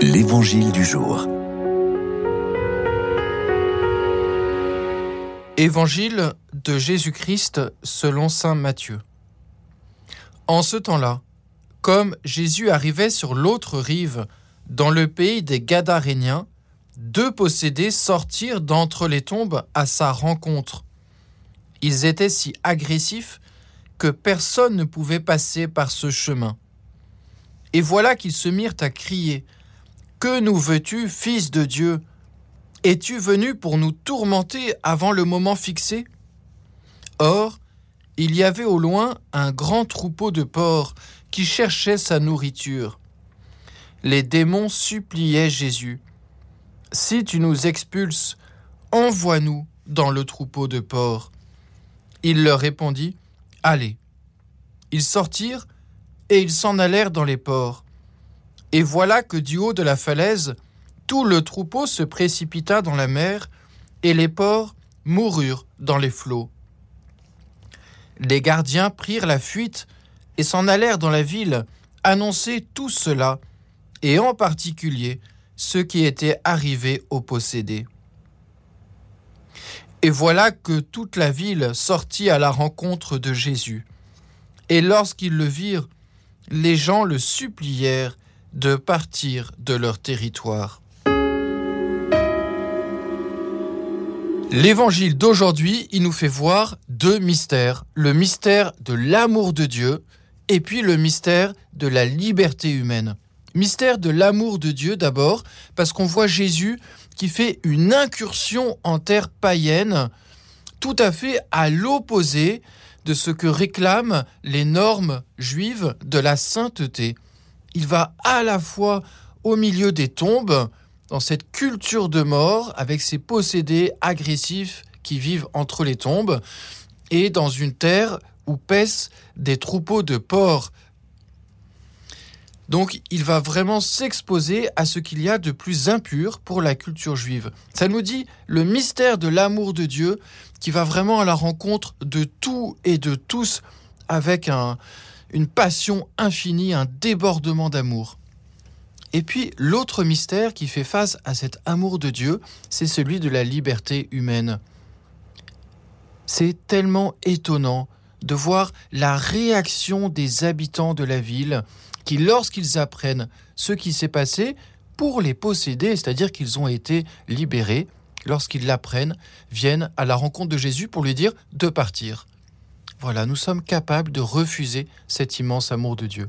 L'Évangile du jour. Évangile de Jésus-Christ selon Saint Matthieu. En ce temps-là, comme Jésus arrivait sur l'autre rive, dans le pays des Gadaréniens, deux possédés sortirent d'entre les tombes à sa rencontre. Ils étaient si agressifs que personne ne pouvait passer par ce chemin. Et voilà qu'ils se mirent à crier Que nous veux-tu, Fils de Dieu? Es-tu venu pour nous tourmenter avant le moment fixé? Or, il y avait au loin un grand troupeau de porcs qui cherchait sa nourriture. Les démons suppliaient Jésus Si tu nous expulses, envoie-nous dans le troupeau de porcs. Il leur répondit Allez. Ils sortirent et ils s'en allèrent dans les ports. Et voilà que du haut de la falaise, tout le troupeau se précipita dans la mer, et les porcs moururent dans les flots. Les gardiens prirent la fuite et s'en allèrent dans la ville annoncer tout cela, et en particulier ce qui était arrivé aux possédés. Et voilà que toute la ville sortit à la rencontre de Jésus. Et lorsqu'ils le virent, les gens le supplièrent de partir de leur territoire. L'évangile d'aujourd'hui, il nous fait voir deux mystères. Le mystère de l'amour de Dieu et puis le mystère de la liberté humaine. Mystère de l'amour de Dieu d'abord, parce qu'on voit Jésus qui fait une incursion en terre païenne, tout à fait à l'opposé de ce que réclament les normes juives de la sainteté. Il va à la fois au milieu des tombes, dans cette culture de mort, avec ses possédés agressifs qui vivent entre les tombes, et dans une terre où paissent des troupeaux de porcs. Donc il va vraiment s'exposer à ce qu'il y a de plus impur pour la culture juive. Ça nous dit le mystère de l'amour de Dieu qui va vraiment à la rencontre de tout et de tous avec un, une passion infinie, un débordement d'amour. Et puis l'autre mystère qui fait face à cet amour de Dieu, c'est celui de la liberté humaine. C'est tellement étonnant de voir la réaction des habitants de la ville qui, lorsqu'ils apprennent ce qui s'est passé, pour les posséder, c'est-à-dire qu'ils ont été libérés, lorsqu'ils l'apprennent, viennent à la rencontre de Jésus pour lui dire de partir. Voilà, nous sommes capables de refuser cet immense amour de Dieu.